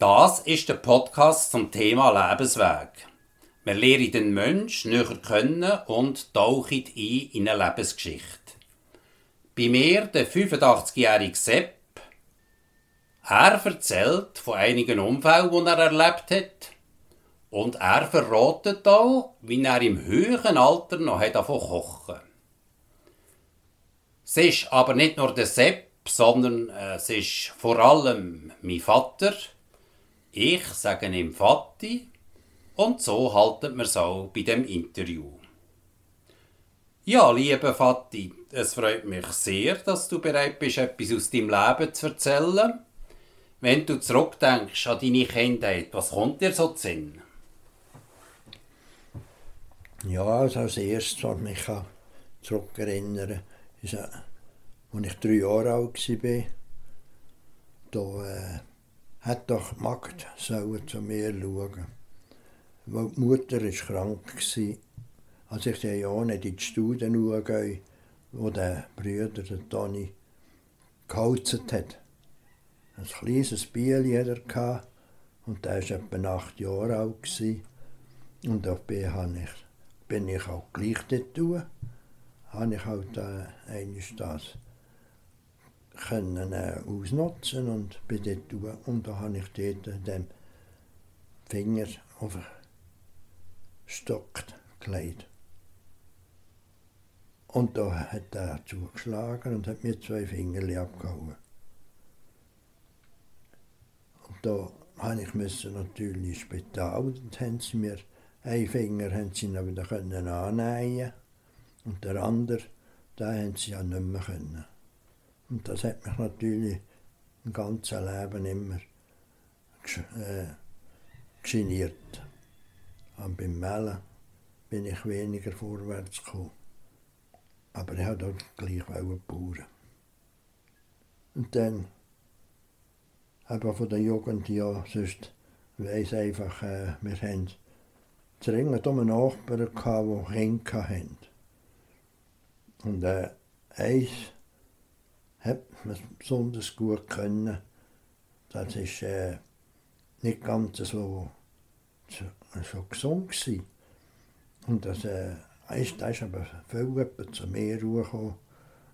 Das ist der Podcast zum Thema Lebensweg. Wir lernen den Menschen näher kennen und tauchen ein in eine Lebensgeschichte. Bei mir der 85-jährige Sepp. Er erzählt von einigen Unfällen, die er erlebt hat. Und er verratet auch, wie er im höheren Alter noch davon kochen Es ist aber nicht nur der Sepp, sondern äh, es ist vor allem mein Vater. Ich sage ihm Vati und so halten wir es auch bei dem Interview. Ja, liebe Vati, es freut mich sehr, dass du bereit bist, etwas aus deinem Leben zu erzählen. Wenn du zurückdenkst an deine Kindheit, was kommt dir so zu Sinn? Ja, also als erstes, was mich zurückerinnern ist, als ich drei Jahre alt war, da äh, hat doch die Magd zu mir schauen. Weil die Mutter war krank. Als ich dann ja nicht in die Studien schaue, wo der Bruder, der Toni, geholzt hat. Ein kleines Bieli hatte er und der war etwa acht Jahre alt. Und auf B ich, bin ich auch gleich dort tun. Habe ich halt äh, das können äh, ausnutzen und bin dort tun. Und da habe ich dort den Finger auf den Stock gelegt. Und da hat er zugeschlagen und hat mir zwei Finger abgehauen. Und da habe ich müssen natürlich ins Spital und haben sie mir einen Finger haben sie noch wieder können annähen und der andere, den haben sie ja nicht mehr können. Und das hat mich natürlich ein ganzes Leben immer äh, geniert. Und beim Mellen bin ich weniger vorwärts gekommen. Aber ich habe dort gleich bauen. Und dann, aber von der Jugend ja, sonst weiss einfach, äh, wir haben dringend um einen Nachbarn gehabt, der Kinder hatten. Und äh, eins hat man besonders gut können. Das ist äh, nicht ganz so, so, so gesund gewesen. Und das, äh, ist, das ist aber viel zu mir gekommen.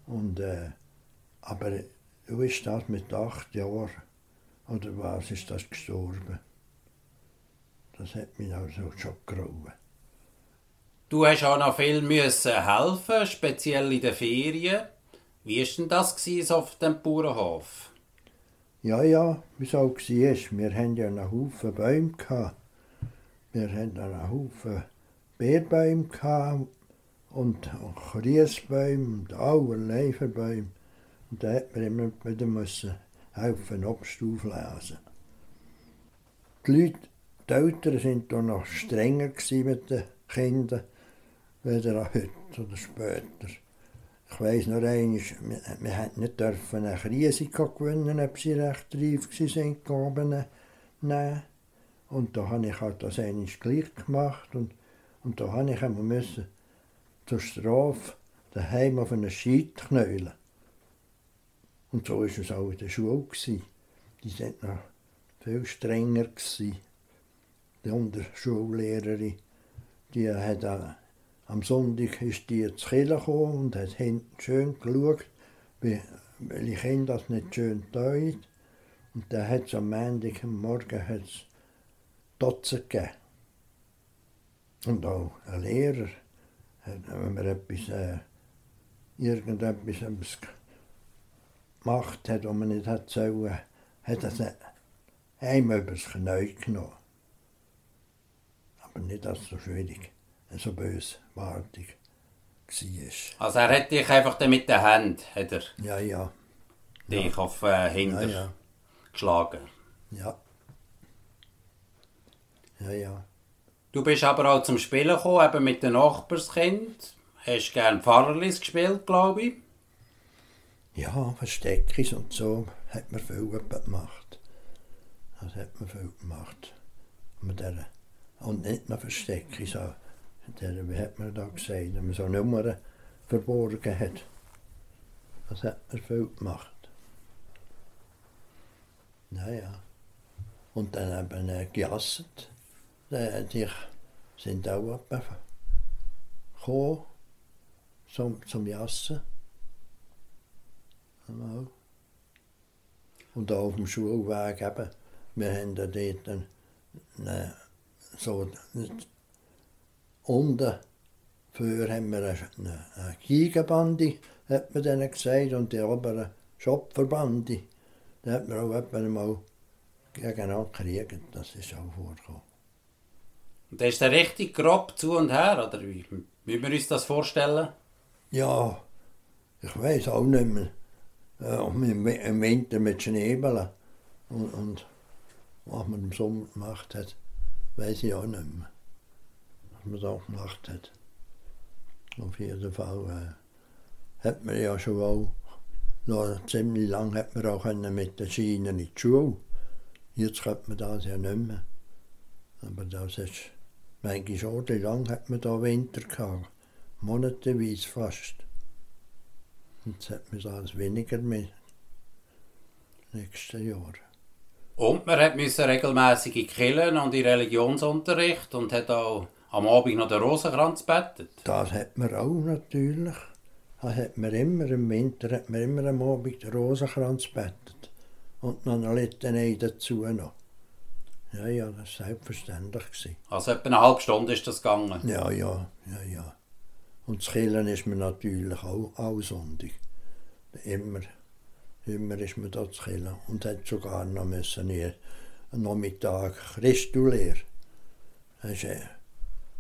Und, äh, aber du ist das mit acht Jahren, oder was, ist das gestorben. Das hat mich also schon grauen. Du hast auch noch viel müssen helfen, speziell in den Ferien. Wie war denn das auf dem Bauernhof? Ja, ja, wie es auch war. Wir hatten ja einen Haufen Bäume. Wir hatten einen Haufen Beerbäume und Kriesbäume und allerlei Bäume. Und da hat man immer wieder müssen helfen, Obst auflesen. Die Leute, die Eltern waren da noch strenger mit den Kindern, weder heute oder später. Ich weiss noch einmal, wir, hätten nicht dürfen eine Risiko gewinnen, ob sie recht reif waren, Gaben nehmen. Und da habe ich halt das einmal gleich gemacht und, und da habe ich einmal müssen zur Strafe daheim auf einen Scheit knäulen. Und so war es auch in der Schule. Gewesen. Die sind noch viel strenger. Gewesen. Die Unterschullehrerin, die hat auch am Sonntag ist die ins Kirche und hat hinten schön geschaut, wie, welche Kinder das nicht schön tun. Und dann hat es am Montag am Morgen hat's Dutzend gegeben. Und auch ein Lehrer, wenn man etwas, äh, irgendetwas gemacht hat, was man nicht hat sollen, hat er einmal übers Knie genommen. Aber nicht als so schwierig so bösartig war. Also er hat dich einfach mit der Hand, hat er ja, ja. dich ja. auf äh, Hinter ja, ja. geschlagen? Ja. Ja, ja. Du bist aber auch zum Spielen gekommen, eben mit den Nachbarskind. Hast gern Pfarrerlis gespielt, glaube ich? Ja, Versteckis und so hat man viel gemacht. Das hat man viel gemacht. Und nicht nur Versteckis, auch der, wie hat man da gesagt, wenn man so Nummern verborgen hat. Das hat man viel gemacht. Naja. und dann eben äh, gejasset. Äh, die sind auch etwa gekommen zum, zum Jassen. Genau. Und auch auf dem Schulweg eben, wir haben da dort eine, eine, so unten für haben wir eine, eine Geigenbande, hat man denen gesagt, und die oberen Schopferbande. Da hat man auch etwa mal gegeneinander gekriegt, das ist auch vorgekommen. Und ist der richtig grob zu und her, oder wie, wie wir uns das vorstellen? Ja, ich weiß auch nicht mehr. Äh, im Winter mit Schneebeln und, und was man im Sommer gemacht hat, weiß ich auch nicht mehr. Was man da gemacht hat. Auf jeden Fall äh, hat man ja schon auch noch ziemlich lang hat man auch mit den Schienen in die Schule. Jetzt könnte man das ja nicht mehr. Aber das ist manchmal schon, wie lange hat man da Winter gehabt? Monateweise fast. Jetzt hat man das weniger mehr. Nächstes Jahr. Und man musste regelmäßig in Killen und in Religionsunterricht und hat auch am Abend noch den Rosenkranz bettet. Das hat man auch natürlich. Das hat man immer, im Winter hat man immer am Abend den Rosenkranz bettet. Und noch eine Litanei dazu noch. Ja, ja, das war selbstverständlich. Also etwa eine halbe Stunde ist das gegangen? Ja, ja, ja, ja. Und das Killen ist mir natürlich auch, auch Sonntag. Immer, immer ist man da zu Killen. Und hat sogar noch müssen hier am Nachmittag Christulehr. Das war,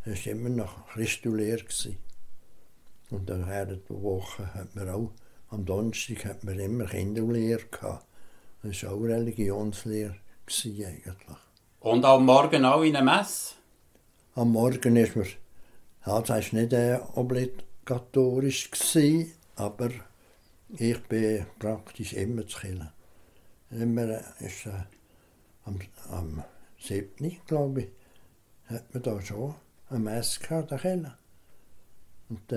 das war immer noch Christulehr. Und dann während der Woche hat man auch, am Donnerstag hat man immer Kinderlehre gehabt. Das war auch Religionslehre eigentlich. Und am Morgen auch in einer Messe? Am Morgen ist man ja, das war nicht äh, obligatorisch, gewesen, aber ich bin praktisch immer zu killen. Immer äh, ist, äh, am, am 7. glaube ich, hat man da schon Messe gehabt, killen. Und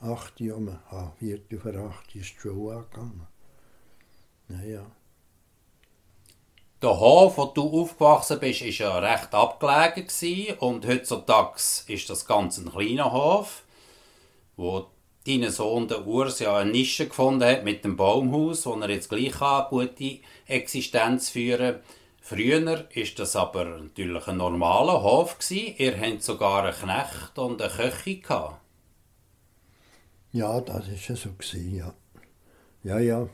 8 Uhr, um, ah, 4 vor 8 ist die Schule angegangen. Naja. Der Hof, wo du aufgewachsen bist, war ja recht abgelegen und heutzutage ist das Ganze ein kleiner Hof, wo dein Sohn der Urs ja eine Nische gefunden hat mit dem Baumhaus, wo er jetzt gleich eine gute Existenz führen Früher war das aber natürlich ein normaler Hof. Ihr hattet sogar einen Knecht und eine Köchin. Gehabt. Ja, das war ja so. Ja. ja, ja.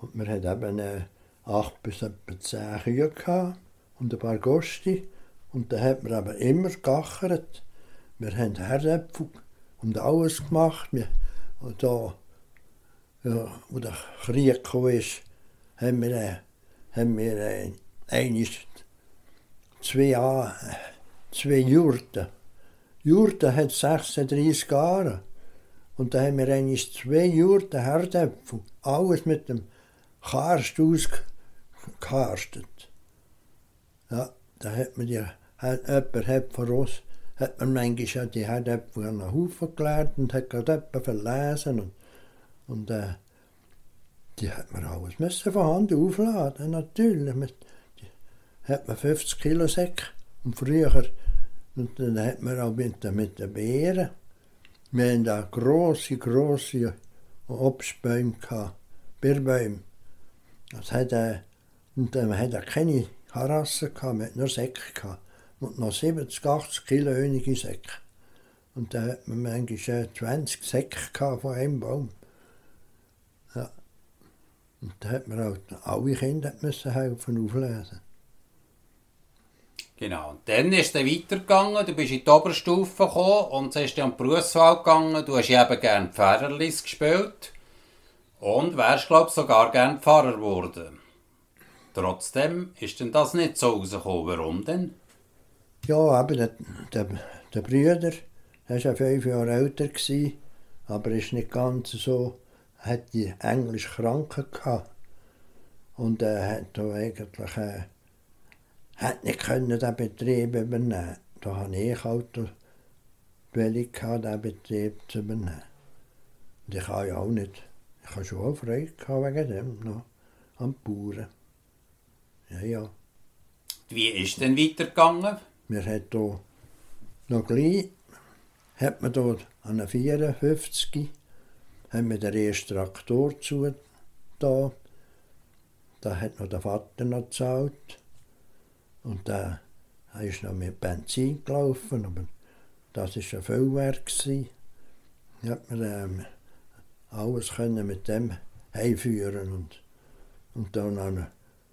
Und wir hatten eben... Äh acht bis etwa zehn Kühe und ein paar Gosti. Und da hat man aber immer gegachert. Wir haben Herdäpfel und alles gemacht. Wir, und da, ja, wo der Krieg kam, haben wir, äh, haben wir äh, eigentlich zwei, äh, zwei Jurten. Jurten hat 36 Jahre. Und da haben wir eigentlich zwei Jurten Herdäpfel. Alles mit dem Karst ausgemacht gekarstet. Ja, da hat man die, hat, jemand hat von uns, hat man manchmal die hat jemand einen Haufen gelernt und hat gerade jemand verlesen und, und äh, die hat man alles müssen von Hand aufladen, natürlich. Mit, hat man 50 Kilo Säcke und früher und dann hat man auch mit, mit den Beeren, wir hatten da grosse, grosse Obstbäume gehabt, Birnbäume. Das hat äh, und dann hat er keine Harasse gehabt, man hat nur Säcke gehabt. Und noch 70, 80 Kilo einige Säcke. Und da hat man manchmal 20 Säcke gehabt von einem Baum. Ja. Und da hat man auch alle Kinder müssen helfen auflesen. Genau. Und dann ist es weitergegangen, du bist in die Oberstufe gekommen und dann ist dann an die Berufswahl gegangen. Du hast eben gerne Pfarrerlis gespielt und wärst, glaube ich, sogar gerne Pfarrer geworden. Trotzdem ist denn das nicht so rausgekommen. Warum denn? Ja, aber der, der, der Bruder, der war ja fünf Jahre älter, gewesen, aber ist nicht ganz so, hat die Englisch Kranken gehabt. Und er hat da eigentlich äh, hat nicht können den Betrieb übernehmen. Da habe ich halt den Willi gehabt, den Betrieb zu übernehmen. Und ich habe ja auch nicht, ich habe schon auch Freude wegen dem noch, am Bauern. Ja, ja. Wie ist denn weitergegangen? Wir haben hier noch gleich, hat man dort an der 54 haben wir den ersten Traktor zu da. Da hat noch der Vater noch gezahlt. Und da ist noch mit Benzin gelaufen, aber das war ein Füllwerk. Da hat man ähm, alles können mit dem heimführen und, und dann an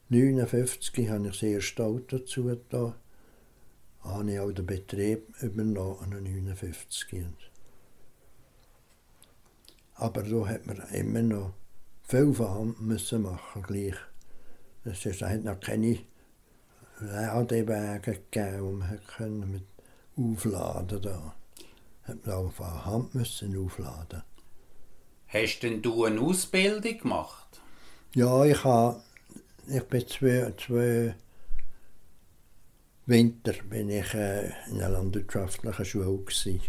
59 habe ich das erste Auto dazu da habe ich auch den Betrieb übernommen an 59. Aber da hat man immer noch viel von Hand müssen machen gleich. Es hat noch keine Ladewege gegeben, wo man können mit aufladen da. Hat man auch von Hand müssen aufladen. Hast denn du eine Ausbildung gemacht? Ja, ich habe, ich bin zwei, zwei Winter bin ich äh, in einer landwirtschaftlichen Schule gewesen.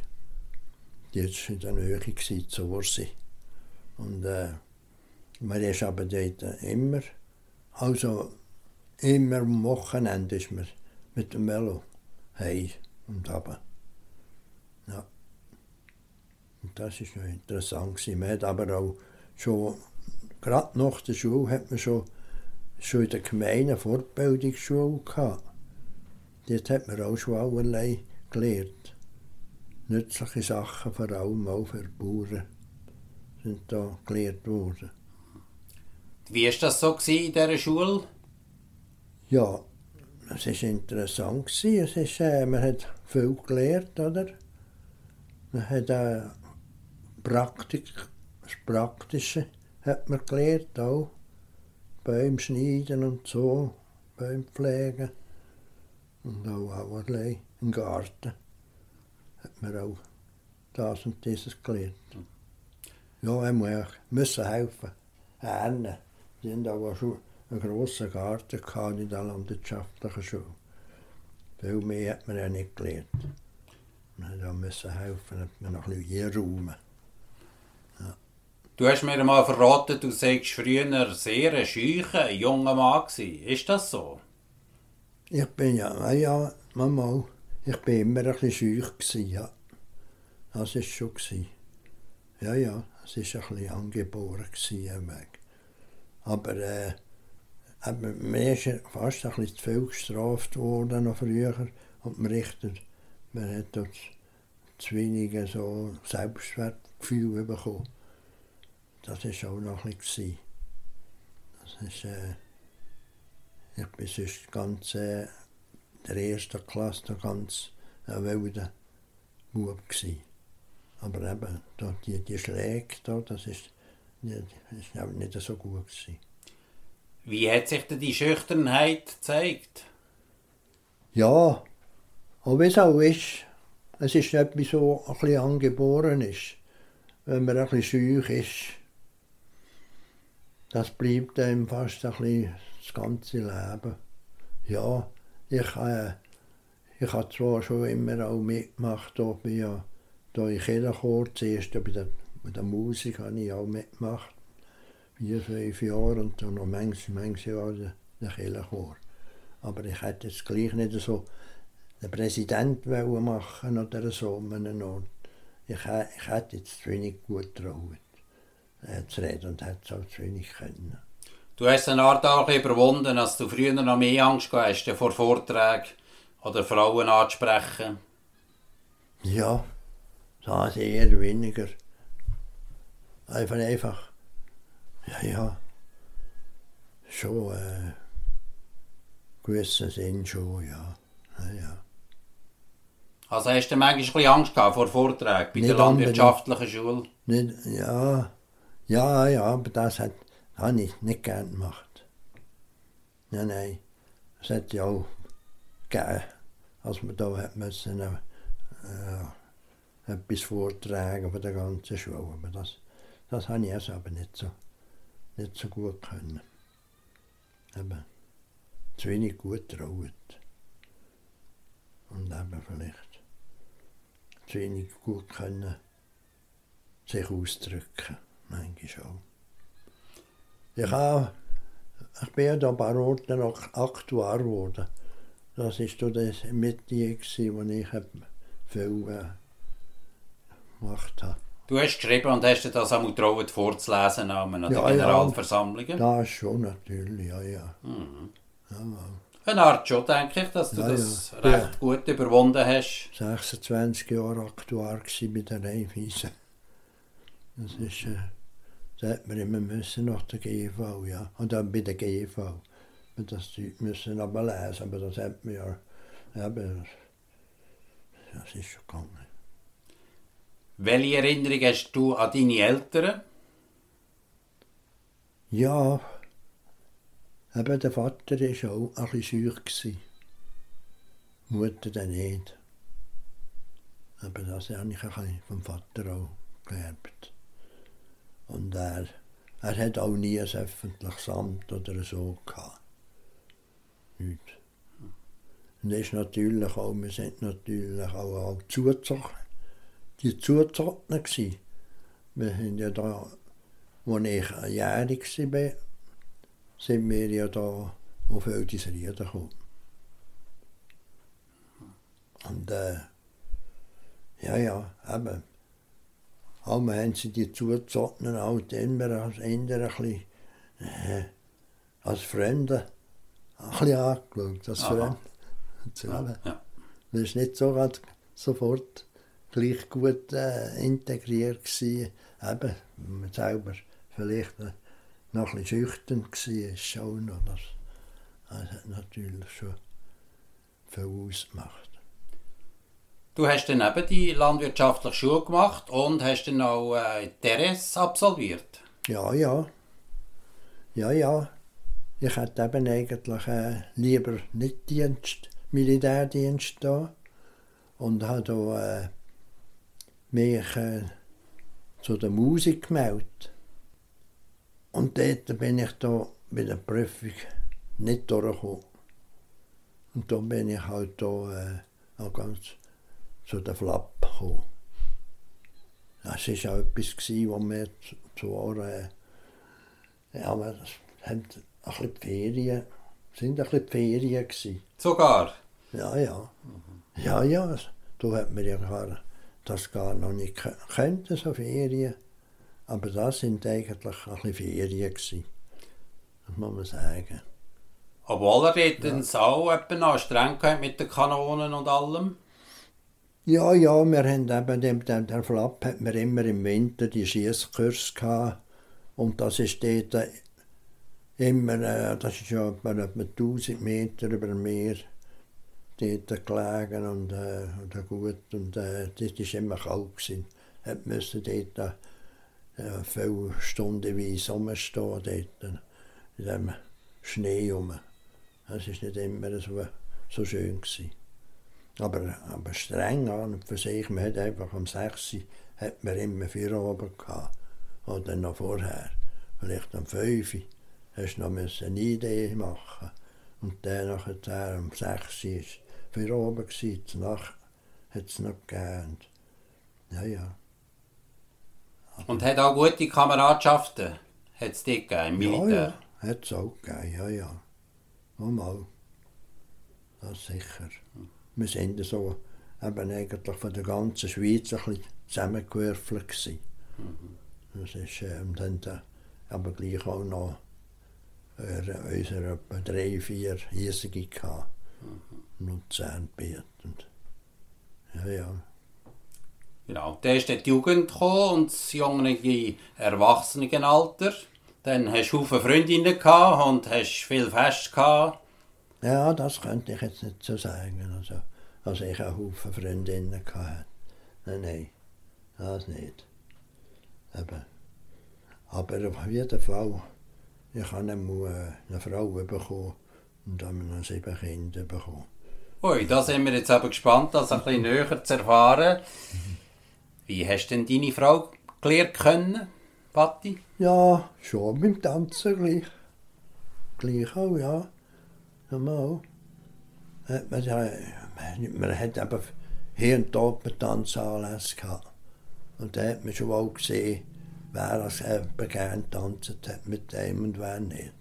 Die war in der Nähe zu Ursi. Und äh, man ist aber dort immer, also immer am Wochenende ist man mit dem Velo heim und runter. Ja. Und das ist noch interessant gewesen. Aber auch schon, gerade nach der Schule hat man schon, schon in der Gemeinde Fortbildungsschule gehabt. Dort hat man auch schon allerlei gelernt. Nützliche Sachen, vor allem auch für Bauern, sind da gelehrt worden. Wie war das so in dieser Schule? Ja, es war interessant. Es ist, äh, man hat viel gelernt, oder? Man hat äh, Praktik, das Praktische hat man gelernt, auch. Bäume schneiden und so, Bäume pflegen. Und auch allerlei im Garten hat man auch das und dieses gelernt. Ja, er muss müssen helfen. Die hatten auch schon einen grossen Garten in der landwirtschaftlichen Schule. Viel mehr hat man ja nicht gelernt. Man musste helfen, hat man noch ein bisschen räumen. Ja. Du hast mir mal verraten, du seist früher sehr ein scheucher, junger Mann gewesen. Ist das so? Ich bin ja, ja, Mama, ich bin immer ein bisschen gewesen, ja. Das war schon. Gewesen. Ja, ja, es war ein bisschen angeboren gewesen, Aber äh, mir ist fast ein bisschen zu viel gestraft worden noch früher. Und man richtet, man hat dort zu wenig so Selbstwertgefühl bekommen. Das war auch noch ein bisschen. Das ist, äh, ich bin sonst ganz, äh, der ersten Klasse der ganz äh, wilder Bub gsi. Aber eben, die, die Schläge da, das ist, ist nicht so gut gewesen. Wie hat sich denn die Schüchternheit gezeigt? Ja, auch wie es auch ist, es ist etwas, so ein bisschen angeboren ist. Wenn man ein bisschen schüch ist, das bleibt einem fast ein bisschen das ganze Leben. Ja, ich, äh, ich habe zwar schon immer auch mitgemacht, da bin ja da in Kirchenchor, zuerst bei der, bei der Musik habe ich auch mitgemacht, vier, fünf Jahre und dann noch manchmal, manchmal Jahre der, der Kirchenchor. Aber ich hätte jetzt gleich nicht so den Präsident machen oder so an einem Ort. Ich, ich hätte jetzt zu wenig gut getraut, äh, zu reden und hätte es auch zu wenig können. Du hast eine Art auch überwunden, als du früher noch mehr Angst hast vor Vorträgen oder Frauen anzusprechen. Ja, das eher weniger. Einfach, einfach, ja, ja, schon, äh, gewissen Sinn schon, ja. ja, ja. Also hast du manchmal ein Angst gehabt vor Vorträgen bei nicht der landwirtschaftlichen Schule? Nicht, ja, ja, ja, aber das hat habe ich nicht gern gemacht. Nein, nein. Es hat ja auch gegeben, als wir da hat müssen, äh, etwas vortragen von der ganzen Schule. Aber das, das habe ich also aber nicht so, nicht so gut können. Eben, zu wenig gut traut. Und eben vielleicht zu wenig gut können sich ausdrücken, manchmal auch. Ich habe ich bin ja da ein paar Orten auch Aktuar geworden. Das war das Metier, wo ich viel äh, gemacht habe. Du hast geschrieben und hast dir das auch getraut vorzulesen an einer Ja, ja. Generalversammlungen? Das schon natürlich, ja, ja. Mhm. ja ja. Eine Art schon, denke ich, dass du Ja, das ja. recht gut überwunden hast. 26 Jahre Aktuar bei der Rheinwiese. Das ist, äh, da hat man immer müssen nach der GV, ja. Und dann bei der GV. Wir das müssen aber lesen, aber das hat man ja, eben, das ist schon gegangen. Welche Erinnerung hast du an deine Eltern? Ja, eben der Vater war auch ein bisschen. Die Mutter dann nicht. Aber das habe ich ein vom Vater auch geerbt. Und er, er hat auch nie ein öffentliches Amt oder so gehabt. Nicht. Und das ist natürlich auch, wir sind natürlich auch, auch zugezogen. Die Zuzogenen gsi. Wir haben ja da, als ich jährig war, sind wir ja da auf Öldisrieden gekommen. Und äh, ja, ja, eben. Aber haben sie die Zuzogenen auch immer als Ende ein bisschen äh, als Fremde ein bisschen angeschaut. Als. Fremde. Ja, ja. Man ist nicht so grad sofort gleich gut äh, integriert gewesen. Eben, wenn man selber vielleicht noch ein bisschen schüchtern war, schon. Das, das hat natürlich schon viel ausgemacht. Du hast dann eben die landwirtschaftliche Schule gemacht und hast dann auch äh, Teres absolviert. Ja, ja. Ja, ja. Ich hätte eben eigentlich äh, lieber nicht Dienst, Militärdienst da und habe da, äh, mich äh, zu der Musik gemeldet. Und dort bin ich da bei der Prüfung nicht durchgekommen. Und dann bin ich halt da äh, auch ganz zu der Flapp gekommen. Das war auch etwas, gewesen, was mir zu- zwar, äh, ja, aber das haben ein bisschen die Ferien, sind ein bisschen die Ferien gewesen. Sogar. Ja, ja. Ja, ja, da hat man ja gar, das gar noch nicht gekannt, so Ferien. Aber das sind eigentlich ein bisschen Ferien gewesen. Das muss man sagen. Obwohl er dort dann auch etwa streng mit den Kanonen und allem. Ja, ja, wir haben eben, dem, dem, der Flapp hat mir immer im Winter die Schiesskurs gehabt. Und das ist dort immer, äh, das ist ja etwa 1000 Meter über dem Meer dort gelegen und, äh, und gut. Und äh, das war immer kalt. Gewesen. Hat müssen dort äh, viele Stunden wie rumstehen, dort in dem Schnee rum. Das war nicht immer so, so schön. Gewesen. Aber, aber streng an und für sich, man hat einfach um 6 Uhr hat man immer vier oben gehabt. Oder noch vorher. Vielleicht um 5 Uhr hast du noch eine Idee machen. Und dann nachher um 6 Uhr vier oben gewesen. Die Nacht hat es noch gegeben. Und Ja, ja. Und hat auch gute Kameradschaften. Hat es dort gegeben, im Ja, Militär. ja. Hat es auch gegeben, ja, ja. Mal. Das sicher. Wir sind so eben eigentlich von der ganzen Schweiz ein bisschen zusammengewürfelt gewesen. Das ist, äh, und dann da, aber gleich auch noch äh, unsere etwa drei, vier Hiesige gehabt. Luzern, Biet und ja, ja. Genau. Dann ist dann die Jugend gekommen und das junge Erwachsenenalter. Dann hast du viele Freundinnen gehabt und hast viel Fest gehabt. Ja, das könnte ich jetzt nicht so sagen. Also, also ich einen Haufen Freundinnen hatte. Nein, nein, das nicht. Eben. Aber auf jeden Fall, ich habe äh, eine Frau bekommen und dann noch sieben Kinder bekommen. Ui, da sind wir jetzt aber gespannt, das ein bisschen näher zu erfahren. Wie hast denn deine Frau gelernt können, Patti? Ja, schon beim Tanzen gleich. Gleich auch, ja. Normal. Man, man hat eben hier und dort Tanzanlässe gehabt. Und da hat man schon auch gesehen, wer das eben gern tanzt hat mit dem und wer nicht.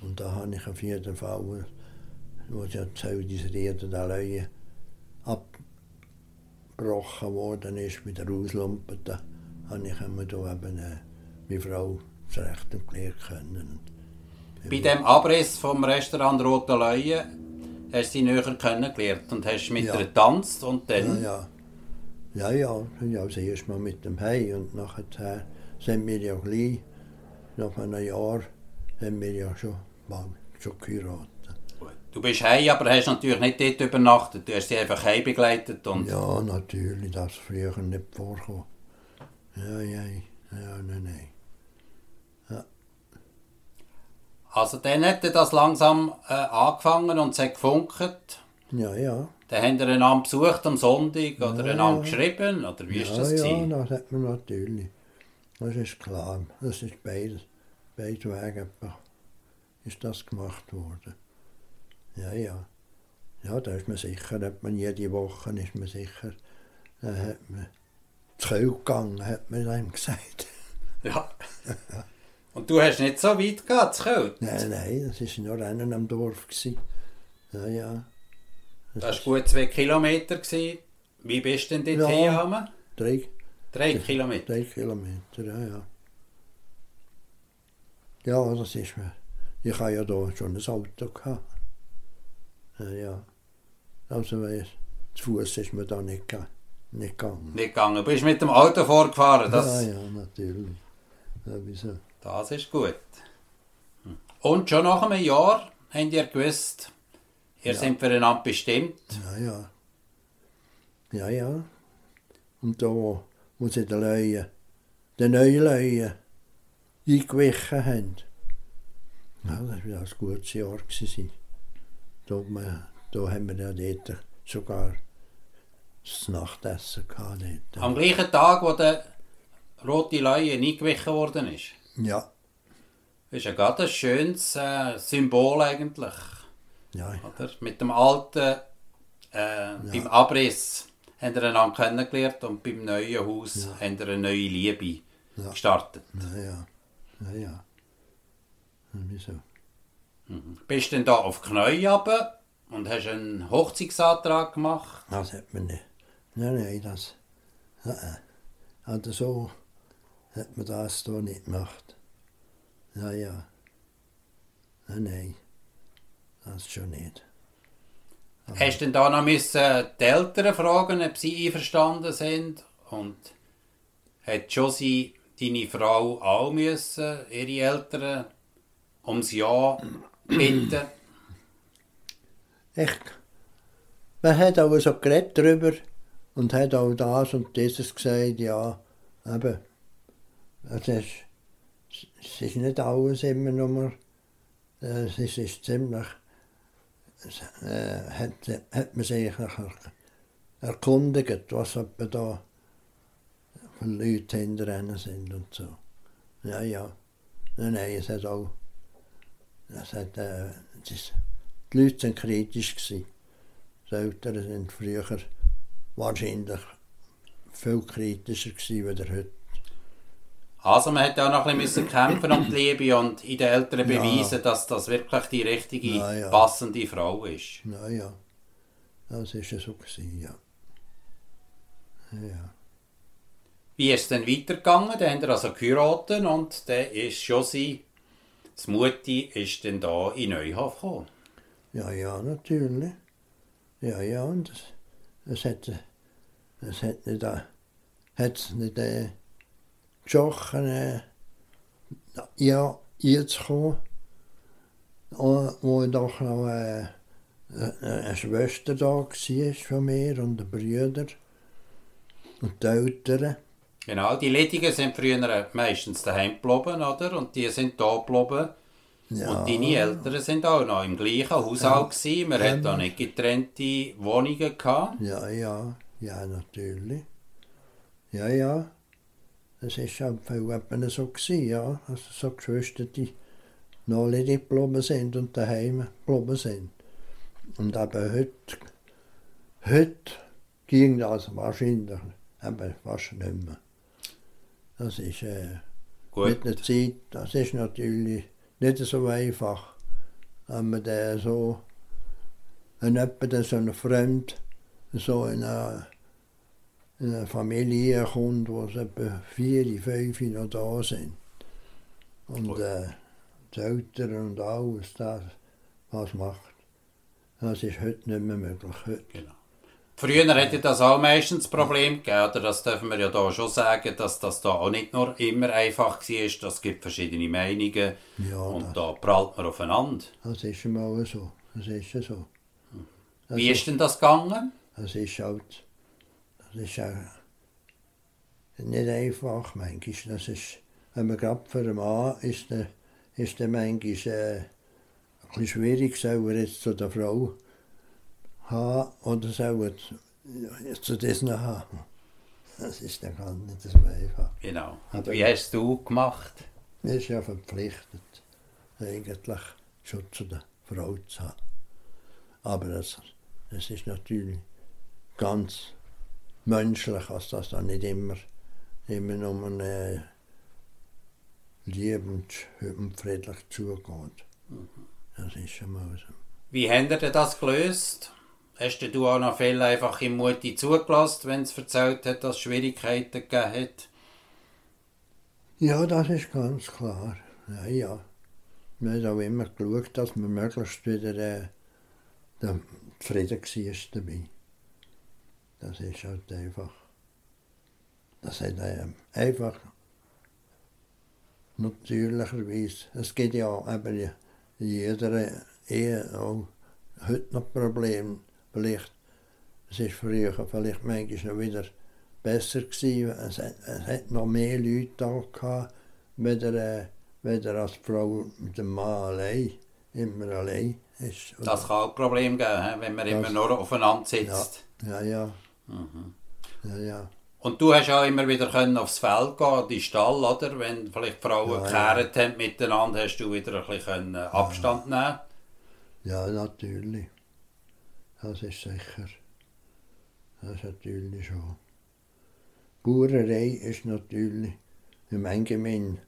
Und da habe ich auf jeden Fall, wo ja der Leue abgebrochen worden ist, mit der Auslumpen, da habe ich immer da eben äh, meine Frau zurecht erklären können. Bei dem Abriss vom Restaurant Rote Leue hast du sie näher kennengelernt und hast mit Ja. ihr getanzt und dann... Ja, ja. Ja, ja. ja also erst mal mit dem Hei und nachher sind wir ja gleich, nach einem Jahr, haben wir ja schon, mal, schon geheiratet. Du bist heim, aber hast natürlich nicht dort übernachtet. Du hast sie einfach heim begleitet und... Ja, natürlich, das ist früher nicht vorgekommen. Ja, ja, ja, nein, nein. Also dann hat er das langsam äh, angefangen und es hat gefunkt. Ja, ja. Dann haben wir einander besucht am Sonntag oder Ja, einander ja. geschrieben, oder wie ist ja, das? ja, gewesen? das hat man natürlich. Das ist klar. Das ist beides. Wege ist das gemacht worden. Ja, ja. Ja, da ist man sicher, hat man jede Woche ist man sicher, da hat man gegangen, hat man einem gesagt. Ja. Und du hast nicht so weit gehabt, zu Köln. Nein, nein, das war nur einen am Dorf. Gewesen. Ja, ja. Das war gut zwei Kilometer. Gewesen. Wie bist du denn dort Ja. hergekommen? Drei, Drei Kilometer. drei Kilometer, ja, ja. Ja, das ist mir. Ich habe ja da schon ein Auto gehabt. Ja, ja. Also, zu Fuß ist mir da nicht, nicht gegangen. Nicht gegangen. Du bist mit dem Auto vorgefahren. Das, ja, ja, natürlich. Ja, das ist gut. Und schon nach einem Jahr habt ihr gewusst, ihr Ja. seid füreinander bestimmt. Ja, ja. Ja, ja. Und da, wo sie die Leute, die neuen Leute eingewichen haben, ja, das war ein gutes Jahr. Gewesen. Da, wir- da haben wir ja dort sogar das Nachtessen gehabt. Dort. Am gleichen Tag, wo der rote Leue eingewichen worden ist. Ja, Das ist ja gerade ein schönes äh, Symbol eigentlich. ja, Oder? Mit dem alten, äh, beim Abriss haben wir einander kennengelernt und beim neuen Haus haben wir eine neue Liebe Ja. gestartet. ja, ja. Ja, ja. Wieso? Bist du denn da auf runter und hast einen Hochzeitsantrag gemacht? Das hat man nicht. Nein, nein, das. Äh, äh. Also so hat man das da nicht gemacht. Ja, ja. Nein, nein. Das schon nicht. Hast du denn da noch müssen die Eltern fragen, ob sie einverstanden sind? Und hat Josie, deine Frau, auch müssen, ihre Eltern ums Ja bitten? Echt. Man hat auch so geredet darüber und hat auch das und dieses gesagt, ja, eben. Es ist, es ist nicht alles immer nur, äh, es ist, ziemlich, es, äh, hat, hat man sich erkundigt, was etwa da für Leute hinter ihnen sind und so. Ja, ja. Nein, nein, es hat auch, es hat, äh, es ist, die Leute waren kritisch. Gewesen. Die Eltern sind früher wahrscheinlich viel kritischer gewesen als heute. Also man hat auch noch ein bisschen kämpfen um die Liebe und in den Eltern Ja. beweisen, dass das wirklich die richtige, Ja, ja. passende Frau ist. Na ja, das war so. Gewesen, ja. ja. Wie ist es denn weitergegangen? Dann haben wir also geheiratet und dann ist Josie, das Mutti, ist dann da in Neuhof gekommen. Ja, ja, natürlich. Ja, ja, und es, es hat, es hat nicht, äh, hat's nicht äh, geschochen, äh, ja, jetzt kommen, wo wo doch noch äh, äh, eine Schwester da war von mir und ein Brüder und die Eltern. Genau, die Ledigen sind früher meistens daheim geblieben, oder? Und die sind da geblieben. Ja, Und deine Eltern sind auch noch im gleichen Haushalt gewesen. Man hat da nicht getrennte Wohnungen gehabt. Ja, ja, ja, natürlich. Ja, ja. Das ist ja viel eben so gewesen, ja. Also so Geschwister, die noch nicht geblieben sind und daheim geblieben sind. Und eben heute, heute ging das wahrscheinlich eben fast nicht mehr. Das ist äh, Gut, mit der Zeit, das ist natürlich nicht so einfach. wenn man dann so, wenn jemand so ein Fremd so in eine, in eine Familie kommt, wo es etwa vier, fünf noch da sind. Und äh, die Eltern und alles, das, was macht. Das ist heute nicht mehr möglich. Heute. Genau. Früher hätte das auch meistens das Problem gegeben, oder? das dürfen wir ja da schon sagen, dass das da auch nicht nur immer einfach war, das gibt verschiedene Meinungen Ja, und da prallt man aufeinander. das ist mal so. Das ist ja so. Das Wie ist denn das gegangen? Das ist halt, das ist auch nicht einfach manchmal. Das ist, wenn man gerade für einen Mann ist, dann ist dann manchmal äh, ein bisschen schwierig, soll er jetzt zu der Frau haben oder soll er zu diesen haben. Das ist dann gar nicht so einfach. Genau. Und Aber- wie hast du gemacht? Man ist ja verpflichtet, eigentlich schon zu der Frau zu haben. Aber das, das ist natürlich ganz menschlich, dass das dann nicht immer, immer nur eine lieb und, friedlich zugeht. Das ist schon mal so. Wie habt ihr das gelöst? Hast du auch noch viel einfach im Mutti zugelassen, wenn es erzählt hat, dass es Schwierigkeiten gegeben hat? Ja, das ist ganz klar. Ja, ja. Wir haben auch immer geschaut, dass man möglichst wieder äh, zufrieden war dabei. Das ist halt einfach. Das hat ähm, einfach natürlicherweise. Es gibt ja eben in jeder Ehe auch heute noch Probleme. Vielleicht, es ist früher vielleicht manchmal noch wieder besser gewesen. Es, hat- es hat noch mehr Leute da gehabt, weder, äh, weder als Frau mit dem Mann allein, immer allein ist. Das kann auch ein Problem geben, wenn man Das- immer nur aufeinander sitzt. Ja, ja. Ja, ja. Und du hast auch immer wieder können aufs Feld gehen, an die Stall, oder? Wenn vielleicht Frauen Ja, ja. gekehrt haben miteinander, hast du wieder ein bisschen Abstand nehmen Ja, natürlich. Das ist sicher. Das ist natürlich schon. Bauerei ist natürlich im Allgemeinen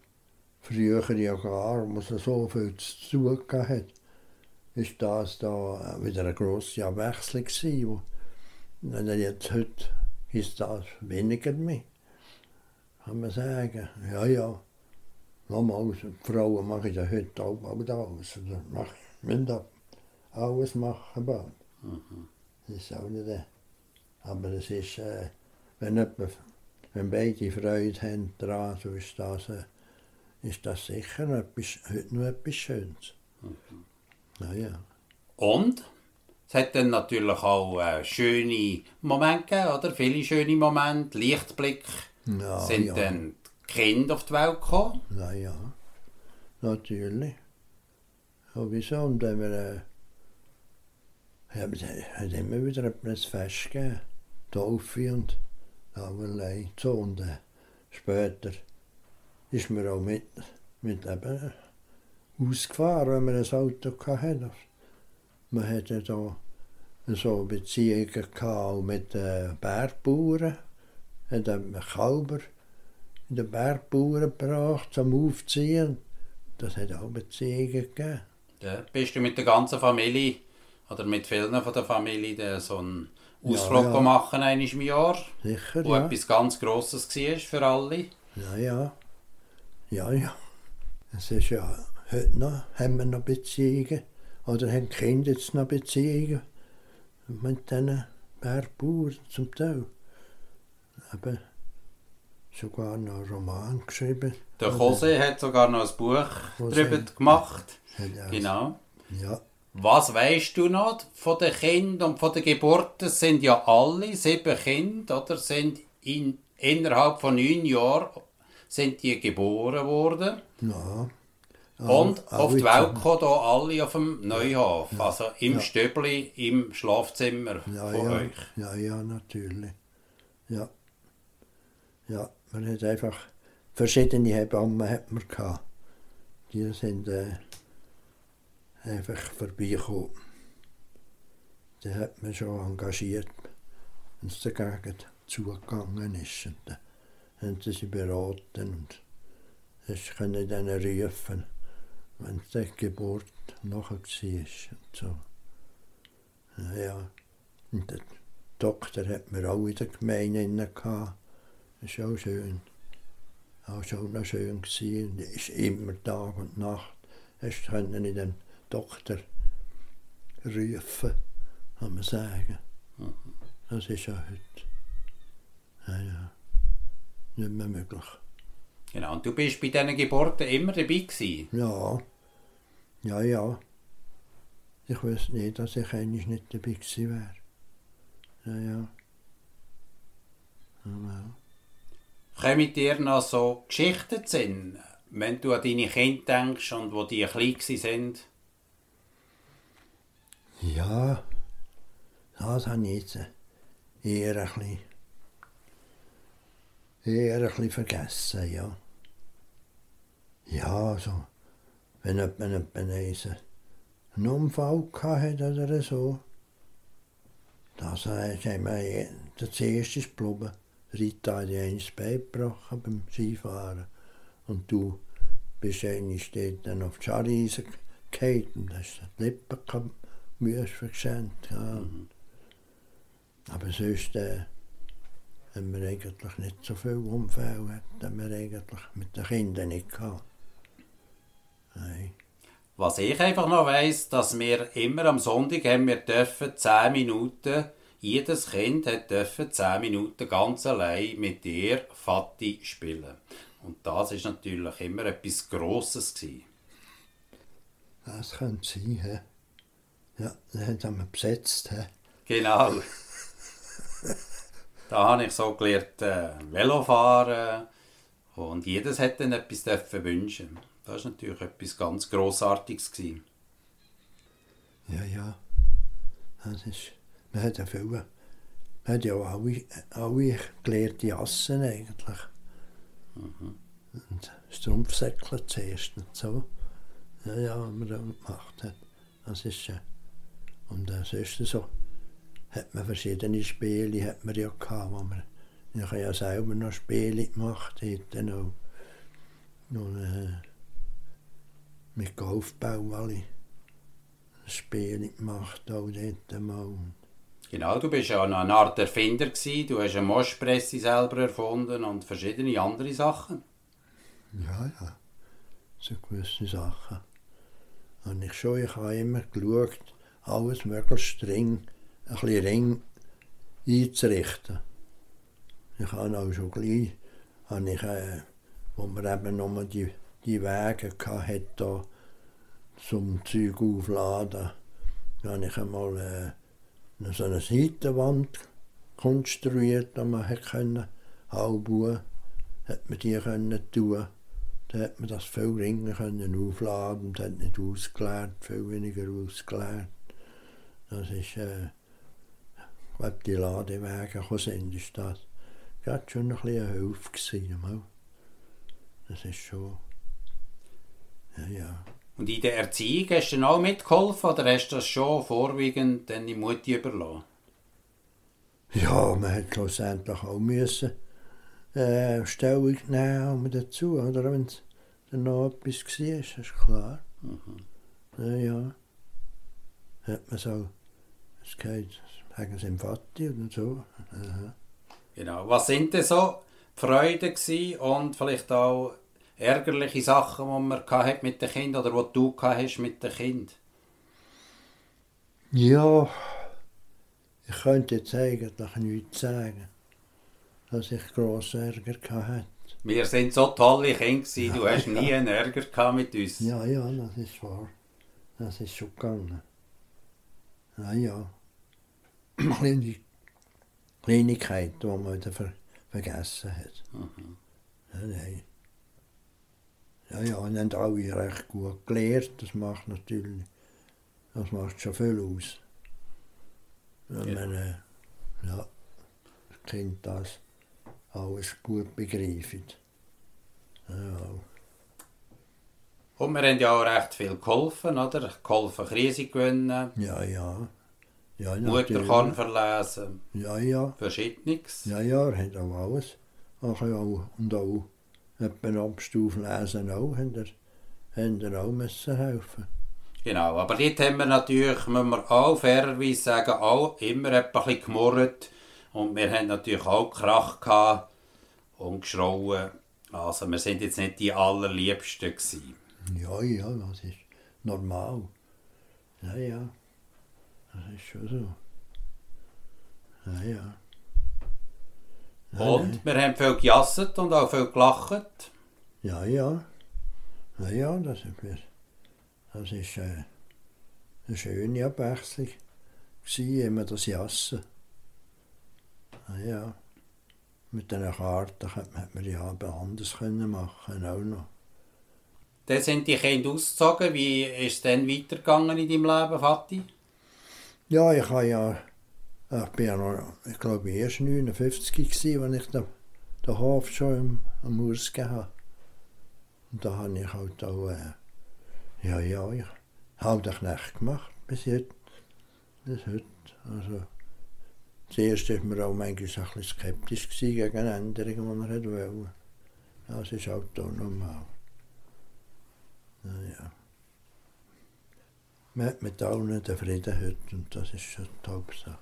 früher ja gar, wo es so viel zu tun hat, ist das da wieder eine grosse Abwechslung gewesen. Wenn er jetzt heute ist das weniger mehr, kann man sagen. Ja, ja. Nochmals, Frauen machen ja heute auch, auch das. Also machen, müssen alles machen bald. Das ist auch nicht. äh, Aber es ist, äh, wenn, jemand, wenn beide Freude haben daran, so ist das, äh, ist das sicher etwas, heute noch etwas Schönes. Ja, ja. Und es hat dann natürlich auch äh, schöne Momente gegeben, oder? Viele schöne Momente, Lichtblick. Ja, sind ja. dann die Kinder auf die Welt gekommen. Na ja, natürlich. Sowieso. Und wenn wir, äh, haben, hat immer wieder etwas Fest gegeben. Taufe und allerlei. Und äh, später ist man auch mit, mit eben ausgefahren, wenn man ein Auto hatte. Man hatte da so Beziehungen mit den Bergbauern. Hat eben Kalber in den Bergbauern gebracht zum Aufziehen. Das hat auch Beziehungen gegeben. Ja, bist du mit der ganzen Familie oder mit vielen von der Familie so einen Ja, Ausflug ja. machen einmal im Jahr, Sicher, wo ja. etwas ganz Grosses war für alle? Ja, ja. Ja, ja. Es ist ja, heute noch haben wir noch Beziehungen. Oder haben die Kinder jetzt noch Beziehungen mit diesen Bergbauern zum Teil. Aber sogar noch einen Roman geschrieben. Der Jose hat sogar noch ein Buch Jose. darüber gemacht. Genau. Ja, Was weißt du noch von den Kindern und von den Geburten? Es sind ja alle sieben Kinder, oder? Sind in, innerhalb von neun Jahren sind die geboren worden. ja. Und auf die Welt kommen hier alle auf dem Neuhof, also im Ja. Stöbli, im Schlafzimmer Ja, von ja, euch. ja, ja, natürlich. Ja. Ja, man hat einfach verschiedene Hebammen hat man gehabt. Die sind äh, einfach vorbeigekommen. Die hat man schon engagiert, wenn es dagegen zugegangen ist. Und dann haben sie sie beraten und es können dann rufen, wenn die Geburt nachher war. Und so. Ja. Und der Doktor hat mir auch in der Gemeinde gehabt. Das ist auch schön. Auch schon noch schön gewesen. Ist immer Tag und Nacht. Hast können in den Doktor rufen, kann man sagen. Das ist ja heute. Ja, ja. Nicht mehr möglich. Genau, und du bist bei diesen Geburten immer dabei gewesen? Ja. Ja, ja. Ich wüsste nicht, dass ich eigentlich nicht dabei gewesen wäre. Ja, ja. Ja. Kommen dir noch so Geschichten zu Sinn, wenn du an deine Kinder denkst und wo die klein sind? Ja, das habe ich jetzt eher ein bisschen, eher ein bisschen vergessen, ja. Ja, so, wenn jemand einen Unfall hatte oder so, das ist immer das erste geblieben. Rita hat Bein gebrochen beim Skifahren und du bist eigentlich dann auf die Scharreise gefallen und hast die Lippen Mühe verschenkt. Ja. Mhm. Aber sonst äh, haben wir eigentlich nicht so viele Unfälle haben wir eigentlich mit den Kindern nicht gehabt. Nein. Was ich einfach noch weiss, dass wir immer am Sonntag haben wir dürfen 10 Minuten, jedes Kind hat dürfen 10 Minuten ganz allein mit ihr Fatti spielen. Und das ist natürlich immer etwas Grosses gewesen. Das könnte sein, he? Ja, dann haben wir besetzt, he? Genau. da habe ich so gelernt, äh, Velofahren und jedes hat dann etwas dürfen wünschen. Das war natürlich etwas ganz Grossartiges. Gewesen. Ja, ja. Das ist, man hat ja viel, man hat ja auch alle, alle gelehrte Jassen eigentlich. Mhm. Und Strumpfsäckle zuerst und so. Ja, ja, was man auch gemacht hat. Das ist äh, Und sonst so hat man verschiedene Spiele hat man ja gehabt, wo man ich habe ja selber noch Spiele gemacht, dann auch noch, äh, mit Golfbau alle Spiele gemacht, auch dort mal. Genau, du bist ja eine Art Erfinder gewesen. Du hast eine Moschpresse selber erfunden und verschiedene andere Sachen. Ja, ja, so gewisse Sachen. Und ich schon, ich habe immer geschaut, alles möglichst streng, ein bisschen ring einzurichten. Ich habe auch schon gleich, habe ich, äh, wo man eben noch die, die Wege hatte, da zum Zeug aufladen, da habe ich einmal äh, so eine Seitenwand konstruiert, die man hätte können, halb hat man die können tun. Dann hat man das viel ringer können aufladen und hat nicht ausgeleert, viel weniger ausgeleert. Das ist, äh, glaube die Ladewege sind, ist das gerade schon ein bisschen eine Hilfe gewesen. Das ist schon, ja, ja. Und in der Erziehung hast du dann auch mitgeholfen oder hast du das schon vorwiegend deine Mutti überlassen? Ja, man hat schlussendlich auch müssen äh, Stellung nehmen dazu, oder wenn es dann noch etwas war, ist klar. Mhm. Ja, ja. Hat man so, es geht, sagen sie im Vati oder so. Aha. Genau. Was sind denn so die Freuden und vielleicht auch ärgerliche Sachen, die man hat mit den Kindern oder die du hast mit den Kindern? Ja, ich könnte jetzt eigentlich nichts sagen, dass ich grossen Ärger hatte. Wir sind so tolle Kinder, gewesen. du hast nie einen Ärger gehabt mit uns. Ja, ja, das ist wahr. Das ist schon gegangen. Ja, ja. Kleinigkeiten, die man wieder ver vergessen hat. Mhm. Ja, nein. Ja, ja, und haben alle recht gut gelehrt. Das macht natürlich, das macht schon viel aus. Wenn Ja. man, äh, ja, das Kind das alles gut begreift. Ja, Und wir haben ja auch recht viel geholfen, oder? Geholfen, Krise gewinnen, ja, ja. Ja, Mutter kann verlesen, Ja, ja. verschiedenes. Ja, ja, er hat auch alles. Ach ja, und auch etwa Abstuf lesen auch, hat er, haben ihr auch müssen helfen. Genau, aber dort haben wir natürlich, müssen wir auch fairerweise sagen, auch immer bisschen gemurrt. Und wir haben natürlich auch Krach gehabt und geschrauen. Also wir sind jetzt nicht die allerliebsten gewesen. Ja, ja, das ist normal. Ja, ja. Das ist schon so. Ja, ja. Nein, Und wir haben viel gejasset und auch viel gelacht. Ja, ja. Ja, ja, das ist, das ist äh, eine schöne Abwechslung. Gewesen, immer das Jassen. Ja, ja. Mit diesen Karten hätte man- ja aber anders können machen auch noch. Dann sind die Kinder ausgezogen. Wie ist es dann weitergegangen in deinem Leben, Vati? Ja, ich habe ja, ich bin ja noch, ich glaube erst 59 gewesen, als ich den, den Hof schon am Urs hatte. Und da habe ich halt auch, äh, ja, ja, ich habe den Knecht gemacht bis jetzt. Bis heute. Also, zuerst war man auch manchmal ein bisschen skeptisch gegen Änderungen, die man wollen. Das ist halt auch normal. Ja, ja. Man hat mit allen den Frieden heute und das ist schon die Hauptsache.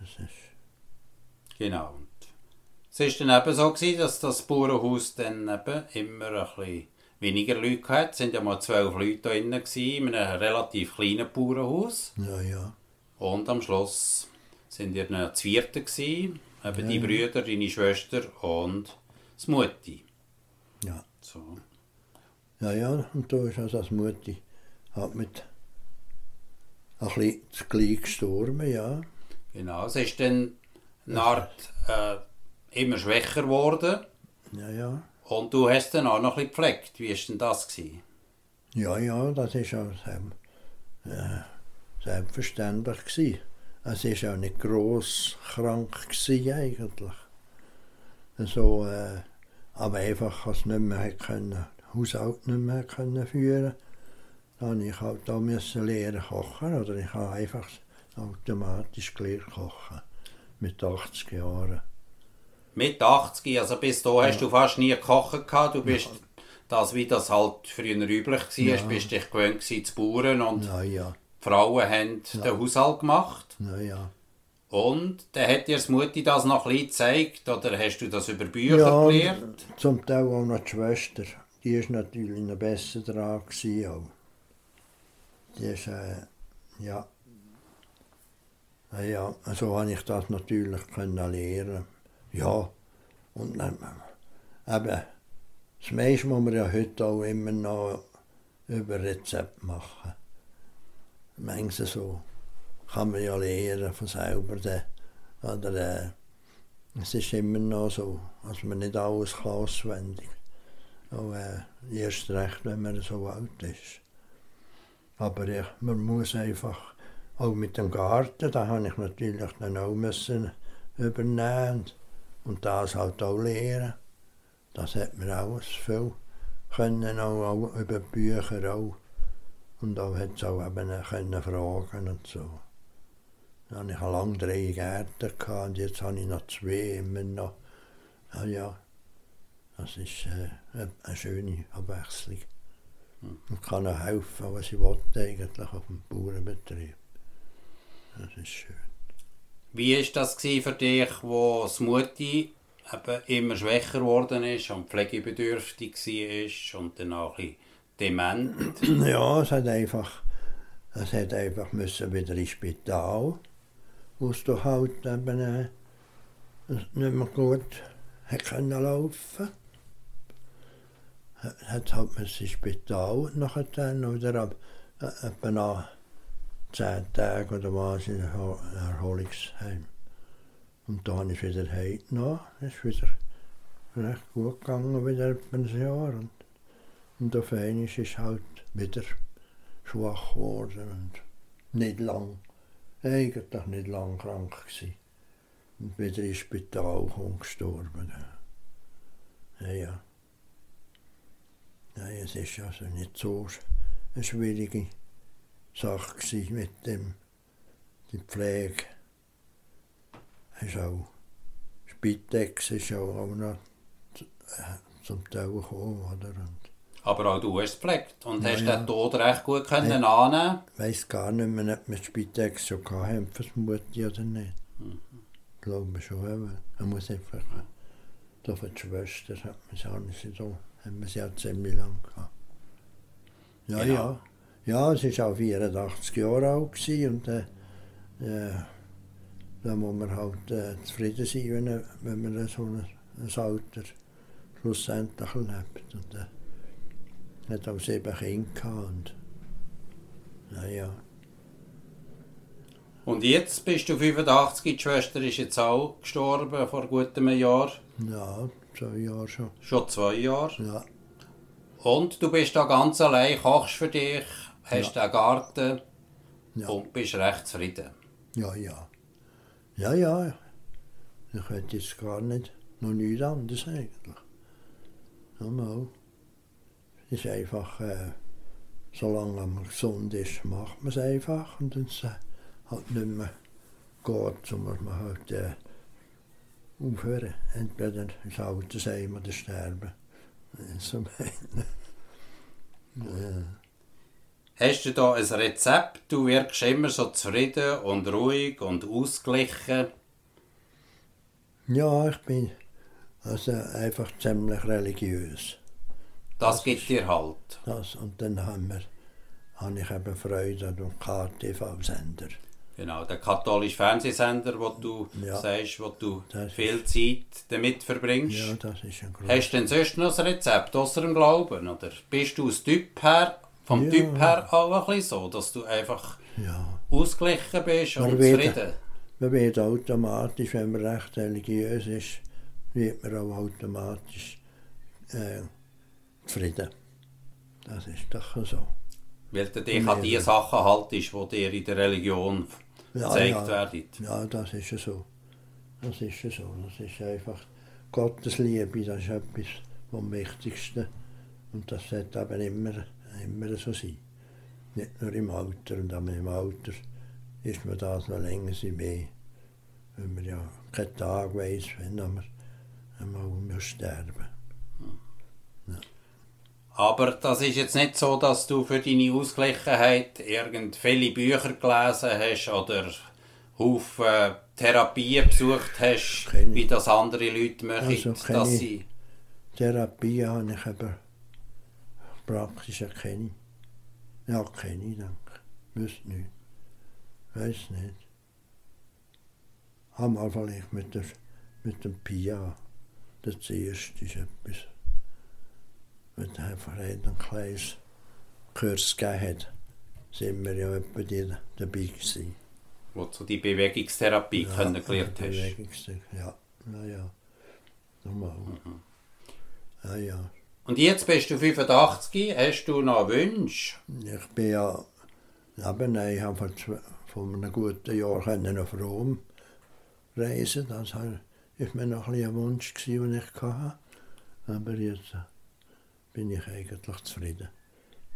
Das ist, Genau. Und es war dann eben so, gewesen, dass das Bauernhaus dann eben immer ein bisschen weniger Leute hatte. Es waren ja mal zwölf Leute da drin, in einem relativ kleinen Bauernhaus. ja, ja. Und am Schluss sind wir dann zu vierten gewesen. Eben Ja, die. Brüder, deine Schwester und das Mutti. Ja, So. ja, ja. Und da ist also das Mutti hat mit ein bisschen gleich gestorben, ja. Genau. Es ist dann eine Art äh, immer schwächer geworden. Ja, ja. Und du hast dann auch noch ein bisschen gepflegt. Wie war denn das? Gewesen? Ja, ja, das ist auch selbst, äh, selbstverständlich gewesen. Es ist auch nicht gross krank gewesen, eigentlich. So, äh, aber einfach, als es nicht mehr können, Haushalt nicht mehr können führen musste ich halt auch müssen lernen kochen. Oder ich habe einfach automatisch gelernt kochen. Mit 80 Jahren. Mit 80, also bis da hast du fast nie gekocht gehabt. Du bist das, wie das halt früher üblich war, Ja. bist dich gewöhnt gewesen zu Bauern und Ja, ja, die Frauen haben den Haushalt gemacht. ja, ja. Und dann hat dir das Mutti das noch ein bisschen gezeigt oder hast du das über Bücher ja, gelernt? zum Teil auch noch die Schwester. Die war natürlich noch besser dran. Gewesen auch. Ist, äh, ja. Ja, ja, so habe ich das natürlich können lernen. Ja, und dann, äh, eben, das meiste muss man ja heute auch immer noch über Rezept machen. Manchmal so kann man ja lernen von selber. Dann, oder, äh, es ist immer noch so, dass man nicht alles kann auswendig kann. Äh, erst recht, wenn man so alt ist. Aber ja, man muss einfach, auch mit dem Garten, da habe ich natürlich dann auch müssen übernehmen und das halt auch lernen. Das hat man alles viel können, auch, auch über Bücher auch. Und auch hat es auch eben können fragen und so. Dann hatte ich lange drei Gärten gehabt, und jetzt habe ich noch zwei immer noch. Ja, ja, das ist äh, eine schöne Abwechslung. Man kann auch helfen, was ich will, eigentlich auf dem Bauernbetrieb. Das ist schön. Wie war das für dich, wo das Mutti eben immer schwächer geworden ist und pflegebedürftig war und dann auch ein dement? Ja, es hat einfach, es hat einfach müssen wieder ins Spital, wo es halt eben nicht mehr gut hat können laufen. Hat- Hat ins Spital und nachher dann wieder ab, etwa nach zehn Tagen oder was in Erholungsheim. Und dann ist wieder heimgenommen, ist wieder recht gut gegangen, wieder ein Jahr. Und und auf einmal ist es halt wieder schwach geworden und nicht lang, eigentlich nicht lang krank gewesen. Und wieder ins Spital gestorben. Ja, ja. Nein, es ist also nicht so eine schwierige Sache mit dem, die Pflege. Ist auch, Spitex ist auch, auch noch äh, zum Teil gekommen, oder? Und Aber auch du hast es gepflegt und Ja, hast ja. den Tod recht gut können annehmen Ich weiss gar nicht mehr, ob wir Spitex schon hatten, ich oder nicht. Ich glaube schon, man muss einfach... Da für die Schwester hat man es auch nicht so... Haben wir sie auch ziemlich lang gehabt. Ja, Genau. ja. Ja, es war auch 84 Jahre alt gewesen und äh, äh, da muss man halt äh, zufrieden sein, wenn, wenn man so ein, ein Alter schlussendlich lebt. Und, äh, hat auch sieben Kinder gehabt und naja, Und jetzt bist du 85, die Schwester ist jetzt auch gestorben vor gut einem Jahr. ja, zwei Jahre schon. Schon zwei Jahre. Ja, Und du bist da ganz allein, kochst für dich, hast einen Garten Ja. und bist recht zufrieden. ja, ja. Ja, ja. Ich hätte jetzt gar nicht, noch nichts anderes eigentlich. Ja, mal. Es ist einfach, äh, solange man gesund ist, macht man es einfach und es äh, halt nicht mehr geht, so muss man halt äh, aufhören. Entweder ins Altersheim oder sterben. So meine. Ja. Hast du da ein Rezept? Du wirkst immer so zufrieden und ruhig und ausgeglichen. Ja, ich bin also einfach ziemlich religiös. Das gibt dir halt. Das, und dann haben wir, habe ich eben Freude an dem KTV-Sender. Genau, der katholische Fernsehsender, wo du Ja. sagst, wo du Das viel Zeit damit verbringst. Ja, das ist ein großes. Hast du denn sonst noch ein Rezept außer dem Glauben? Oder bist du aus Typ her, vom Ja. Typ her auch ein bisschen so, dass du einfach Ja. ausgeglichen bist Man und wird- zufrieden? Man wird automatisch, wenn man recht religiös ist, wird man auch automatisch äh, zufrieden. Das ist doch so. Weil du dich an die Sachen haltest, die dir in der Religion Ja, gezeigt ja. werden. Ja, das ist ja so. Das ist ja so. Das ist einfach Gottes Liebe, das ist etwas vom Wichtigsten. Und das sollte eben immer, immer so sein. Nicht nur im Alter. Und auch im Alter ist man das noch länger sein mehr. Wenn man ja keinen Tag weiss, wenn man einmal muss sterben Aber das ist jetzt nicht so, dass du für deine Ausgeglichenheit irgend viele Bücher gelesen hast oder Haufen Therapien besucht hast, Keine. wie das andere Leute machen, Also dass sie... Therapie habe ich aber praktisch keine. Ja, keine, ich. Wüsste nicht. Weiß nicht. Einmal vielleicht mit, der, mit dem Pia. Das erste ist etwas. Wenn er einfach ein kleines Kurs gegeben hat, sind wir ja etwa die dabei gewesen. wo du die Bewegungstherapie Ja, kennengelernt hast. Bewegungsstück, Ja, ja, ja. Nochmal. Ja, ja. Und jetzt bist du 85, hast du noch Wünsche? Ich bin ja, eben, nein, ich habe vor, einem guten Jahr können auf Rom reisen. Das war mir noch ein, ein Wunsch, den ich hatte. Aber jetzt bin ich eigentlich zufrieden.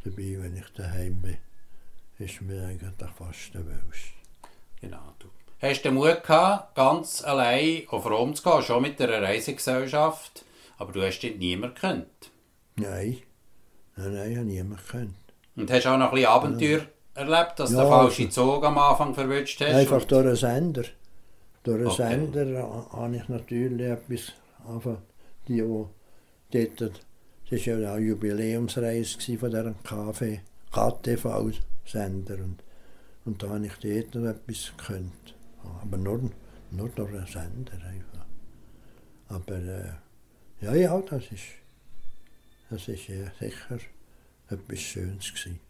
Dabei, wenn ich daheim bin, ist mir eigentlich fast der Wunsch. Genau. Du hast den Mut gehabt, ganz allein auf Rom zu gehen, schon mit einer Reisegesellschaft, aber du hast dort niemand gekannt. Nein, nein, nein, ich habe niemand gekannt. Und hast auch noch ein bisschen Abenteuer erlebt, dass du Ja, den falschen also- Zug am Anfang verwünscht hast. Einfach durch einen Sender. Durch einen Okay. Sender ha- habe ich natürlich etwas, einfach die, die dort, das war ja eine Jubiläumsreise von diesem KV, KTV-Sender und, und da habe ich dort noch etwas gekannt. Aber nur, nur durch einen Sender einfach. Aber äh, ja, ja, das ist, das ist ja sicher etwas Schönes gewesen.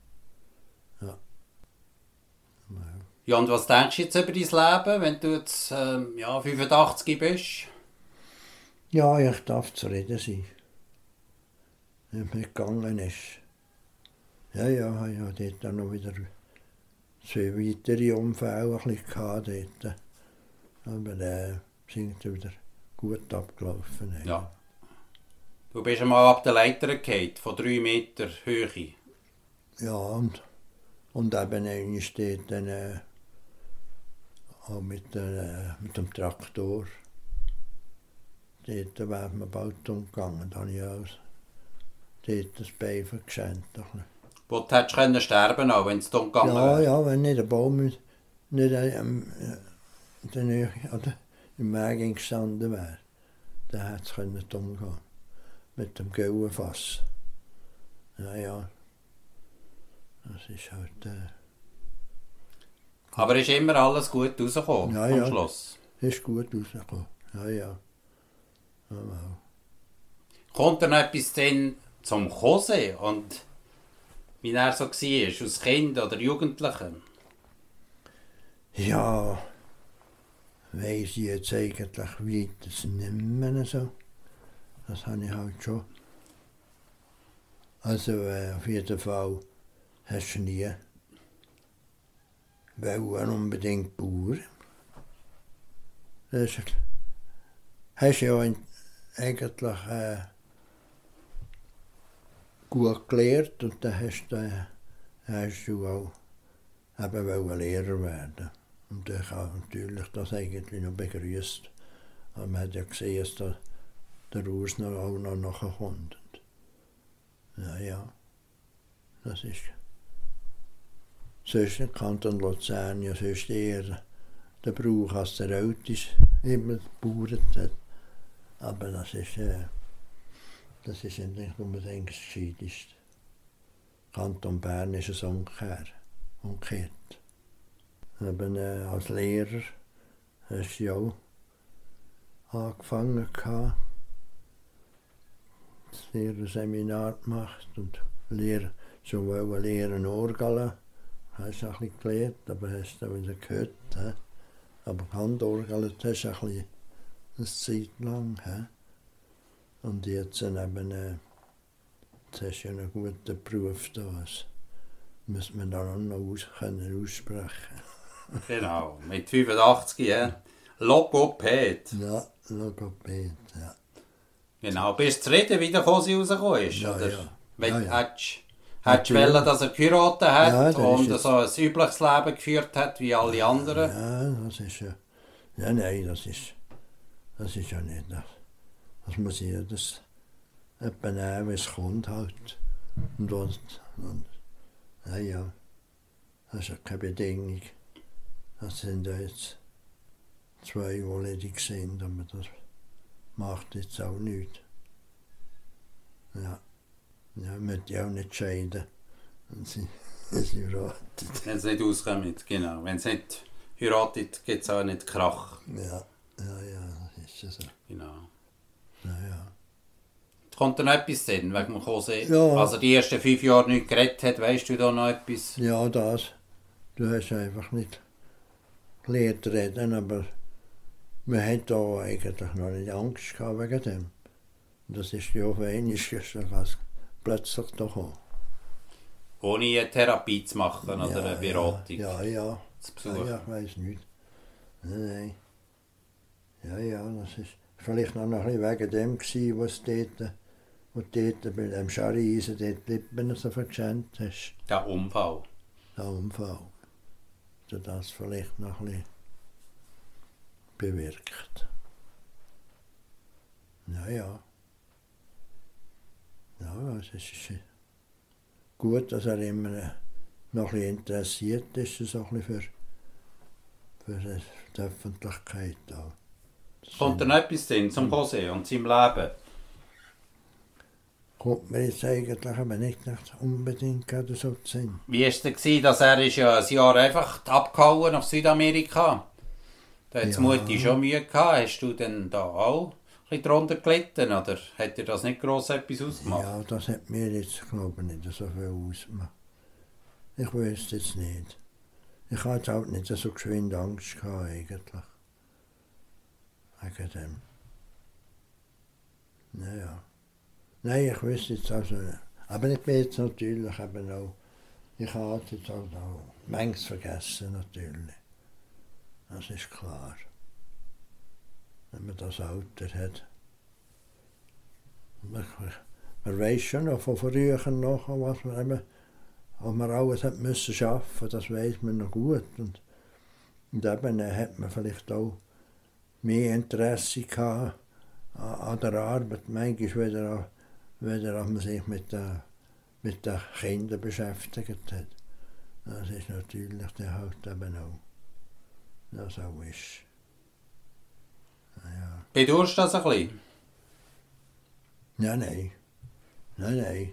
Ja. Ja. Ja, und was denkst du jetzt über dein Leben, wenn du jetzt ähm, ja, 85 bist? Ja, ich darf zufrieden sein. Wenn mir gegangen ist. Ja, ja, ja dort auch noch wieder zwei weitere Unfälle ein gehabt dort. Aber äh, sind wieder gut abgelaufen. eigentlich. Ja. Du bist einmal ab der Leiter gefallen, von drei Meter Höhe. Ja, und, und eben einmal steht dann äh, auch mit, der, äh, mit dem Traktor. Dort wäre man bald umgegangen. Da habe ich auch dort das Bein nicht. Wo du hättest können sterben auch, wenn es dumm gegangen Ja, wäre. ja, wenn nicht der Baum nicht ähm, in der Nähe oder im Weg gestanden wäre, dann hätte es können dumm gehen. Mit dem Gauenfass. Ja, ja. Das ist halt, äh, Aber ist immer alles gut rausgekommen Ja, am ja. Schluss. ist gut rausgekommen. Ja, ja. Ja, wow. Kommt da noch etwas denn zum Kose und wie er so war, als Kind oder Jugendliche? Ja, weiss ich jetzt eigentlich weit das nicht mehr so. Das habe ich halt schon. Also äh, auf jeden Fall hast du nie wollen unbedingt Bauer. Das hast ja in, eigentlich äh, gut gelernt und dann hast, du, äh, hast du auch eben Lehrer werden. Und ich habe natürlich das eigentlich noch begrüßt. Aber man hat ja gesehen, dass der, der Urs noch auch noch nachkommt. Ja, ja. Das ist. Sonst im Kanton Luzern ja sonst eher der Brauch, als der Älteste immer gebaut hat. Aber das ist, äh, das ist ja nicht unbedingt das Gescheiteste. Kanton Bern ist es umgekehrt. umgekehrt. Eben, äh, als Lehrer hast du ja auch angefangen gehabt, das Lehrerseminar gemacht und Lehr schon wollen lehren Orgeln. Hast du ein bisschen gelernt, aber hast du wieder gehört. He? Aber Handorgeln hast du ein bisschen eine Zeit lang. He? Und jetzt eben, äh, jetzt hast du ja einen guten Beruf da. Das müsste man dann auch noch aus, können aussprechen. Genau, mit 85, ja. Logopäd. Ja, Logopäd, ja. Genau, bist du zufrieden, wie der Kose rausgekommen ist? Ja, oder? ja. Wenn, Ja, ja. Hättest, hättest du wollen, dass er geheiratet hat Ja, und so ein übliches Leben geführt hat wie alle anderen? Ja, das ist ja. Ja, nein, das ist. Das ist ja nicht das. Das muss jedes etwa nehmen, wie es kommt halt. Und, und, und ja, ja. Das ist ja keine Bedingung. Das sind ja jetzt zwei, die ledig sind, aber das macht jetzt auch nichts. Ja. Ja, man möchte ja auch nicht scheiden. Und sie, sie raten. Wenn es nicht auskommt, genau. Wenn es nicht heiratet, gibt es auch nicht Krach. Ja, ja, ja, das ist ja so. Genau. Ja, ja. Kommt da noch etwas denn, wegen dem Kose? Ja. Also die ersten fünf Jahre nicht geredet hat, weißt du da noch etwas? Ja, das. Du hast einfach nicht gelernt reden, aber man hat da eigentlich noch nicht Angst gehabt wegen dem. Das ist ja auf einmal ganz plötzlich da gekommen. Ohne eine Therapie zu machen oder eine Beratung Ja, ja. zu Ja, ja, ich weiß nicht. Nein, nein. Ja, ja, das ist vielleicht noch ein bisschen wegen dem gewesen, was dort, wo dort bei dem Schariisen dort die Lippen so verschämt hast. Der Unfall. der Unfall, der das vielleicht noch ein bisschen bewirkt. Ja, ja. Es ist gut, dass er immer noch ein bisschen interessiert ist, so ein bisschen für, für die Öffentlichkeit auch. Kommt sind- noch etwas denn zum Kose und seinem Leben? kommt mir jetzt eigentlich aber nicht nach- unbedingt gerade so zu Sinn. Wie war es denn, dass er ist ja ein Jahr einfach abgehauen nach Südamerika? Da hat Ja. Mutti schon Mühe gehabt. Hast du denn da auch ein bisschen drunter gelitten? Oder hat dir das nicht gross etwas ausgemacht? Ja, das hat mir jetzt, glaube ich, nicht so viel ausgemacht. Ich weiß jetzt nicht. Ich hatte halt nicht so geschwind Angst gehabt, eigentlich. Wegen dem. Naja. Nein, ich wüsste jetzt also nicht. Aber ich bin jetzt natürlich eben auch, ich habe jetzt auch, auch manches vergessen, natürlich. Das ist klar. Wenn man das Alter hat. Man, man weiß schon noch von früher noch, was man eben, was man alles hat müssen schaffen, das weiß man noch gut. Und, und eben hat man vielleicht auch mehr Interesse gehabt an, der Arbeit, manchmal wieder an, weder man sich mit den, mit den Kindern beschäftigt hat. Das ist natürlich der halt eben auch. Das auch ist. Ja. Bedurst du das ein bisschen? Nein, nein. Nein, nein.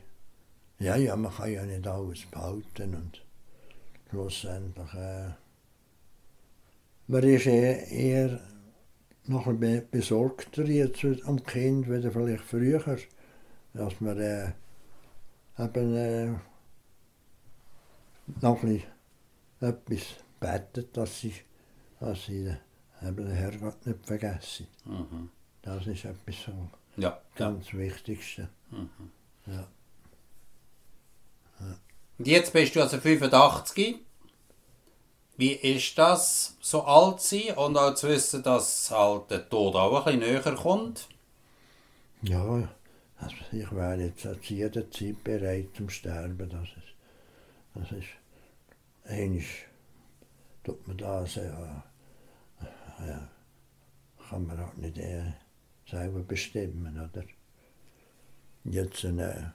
Ja, ja, man kann ja nicht alles behalten und schlussendlich. Äh, man ist eher, eher noch ein bisschen besorgter jetzt am Kind, wie vielleicht früher. Dass man äh, eben äh, noch ein etwas betet, dass sie, dass sie eben den Herrgott nicht vergessen. Mhm. Das ist etwas so Ja. ja. ganz Wichtigste. Mhm. Ja. Und jetzt bist du also 85. Wie ist das, so alt zu sein und auch zu wissen, dass halt der Tod auch ein näher kommt? Ja, also ich wäre jetzt zu jeder Zeit bereit zum Sterben. Das ist, das ist einmal tut man das, ja, ja, kann man auch nicht äh, selber bestimmen, oder? Jetzt, äh,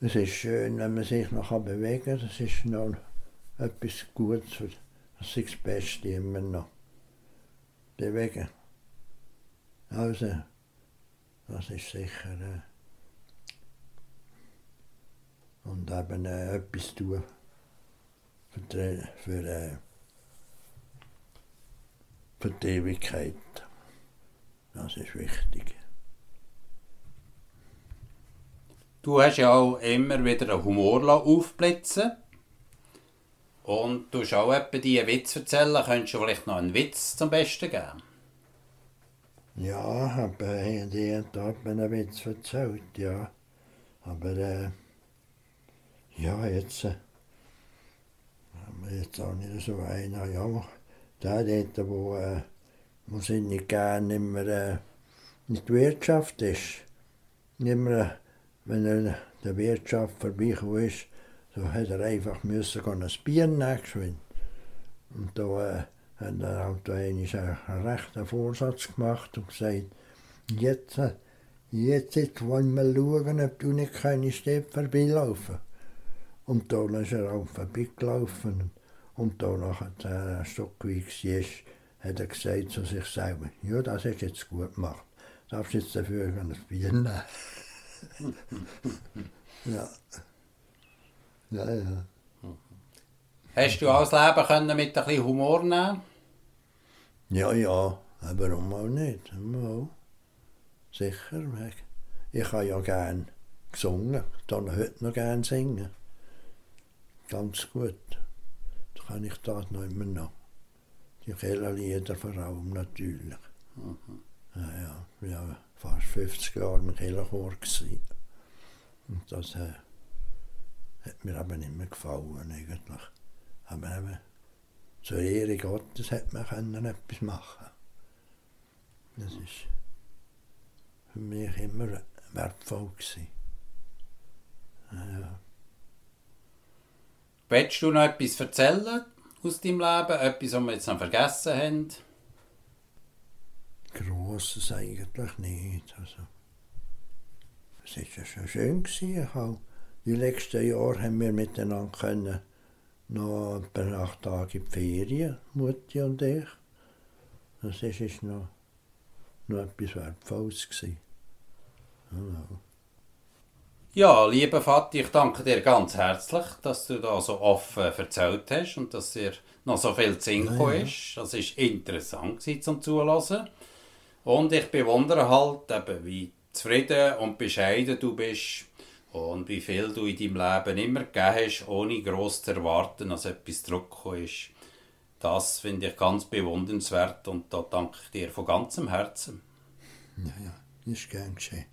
es ist schön, wenn man sich noch bewegen kann, das ist noch etwas Gutes, für, das ist das Beste immer noch. Bewegen. Also, das ist sicher. Äh, und eben äh, etwas tun für die, für, äh, für die Ewigkeit. Das ist wichtig. Du hast ja auch immer wieder einen Humor aufblitzen und du hast auch etwa die Witz erzählen. Könntest du vielleicht noch einen Witz zum Besten geben? Ja, äh, die hat mir einen Witz erzählt, ja. Aber äh, ja, jetzt äh, haben wir jetzt auch nicht so einer. Ja, der dort, wo, äh, wo sie nicht gerne immer äh, in der Wirtschaft ist. Immer, wenn er der Wirtschaft vorbeigekommen ist, so hat er einfach müssen gehen, ein Bier nehmen Und da äh, hat er auch da einen rechten Vorsatz gemacht und gesagt, jetzt, äh, jetzt, jetzt wollen wir schauen, ob du nicht keine Städte vorbeilaufen. Und da ist er auch vorbeigelaufen. Und da nachher ein Stück wie war, hat er gesagt zu sich selber, ja, das hast du jetzt gut gemacht. Darfst jetzt dafür ein Bier nehmen. ja. Ja, ja. Hast du auch das Leben können mit ein bisschen Humor nehmen Ja, ja, aber warum auch nicht? Mal. Sicher. Ich habe ja gern gesungen, ich kann heute noch gern singen. Ganz gut. Das kann ich das noch immer noch. Die Kellerlieder vor allem natürlich. Mhm. Ja, ja, ja, fast 50 Jahre im Kellerchor. Und das äh, hat mir aber nicht mehr gefallen eigentlich. Aber eben, zur Ehre Gottes hat man können etwas machen Das ist für mich immer wertvoll gewesen. Ja. Willst du noch etwas erzählen aus deinem Leben? Etwas, was wir jetzt noch vergessen haben? Grosses eigentlich nicht. Also, es war ja schon schön. Gewesen. Ich habe, die letzten Jahre haben wir miteinander können, noch paar acht Tage in die Ferien, Mutti und ich. Das war noch, noch etwas Wertvolles. Gewesen. Genau. Ja, lieber Vati, ich danke dir ganz herzlich, dass du da so offen erzählt hast und dass dir noch so viel zu Ja, ja. ist. Das war interessant zum Zuhören. Und ich bewundere halt eben, wie zufrieden und bescheiden du bist und wie viel du in deinem Leben immer gegeben hast, ohne gross zu erwarten, dass etwas zurückgekommen ist. Das finde ich ganz bewundernswert und da danke ich dir von ganzem Herzen. Ja, ja, ist gern geschehen.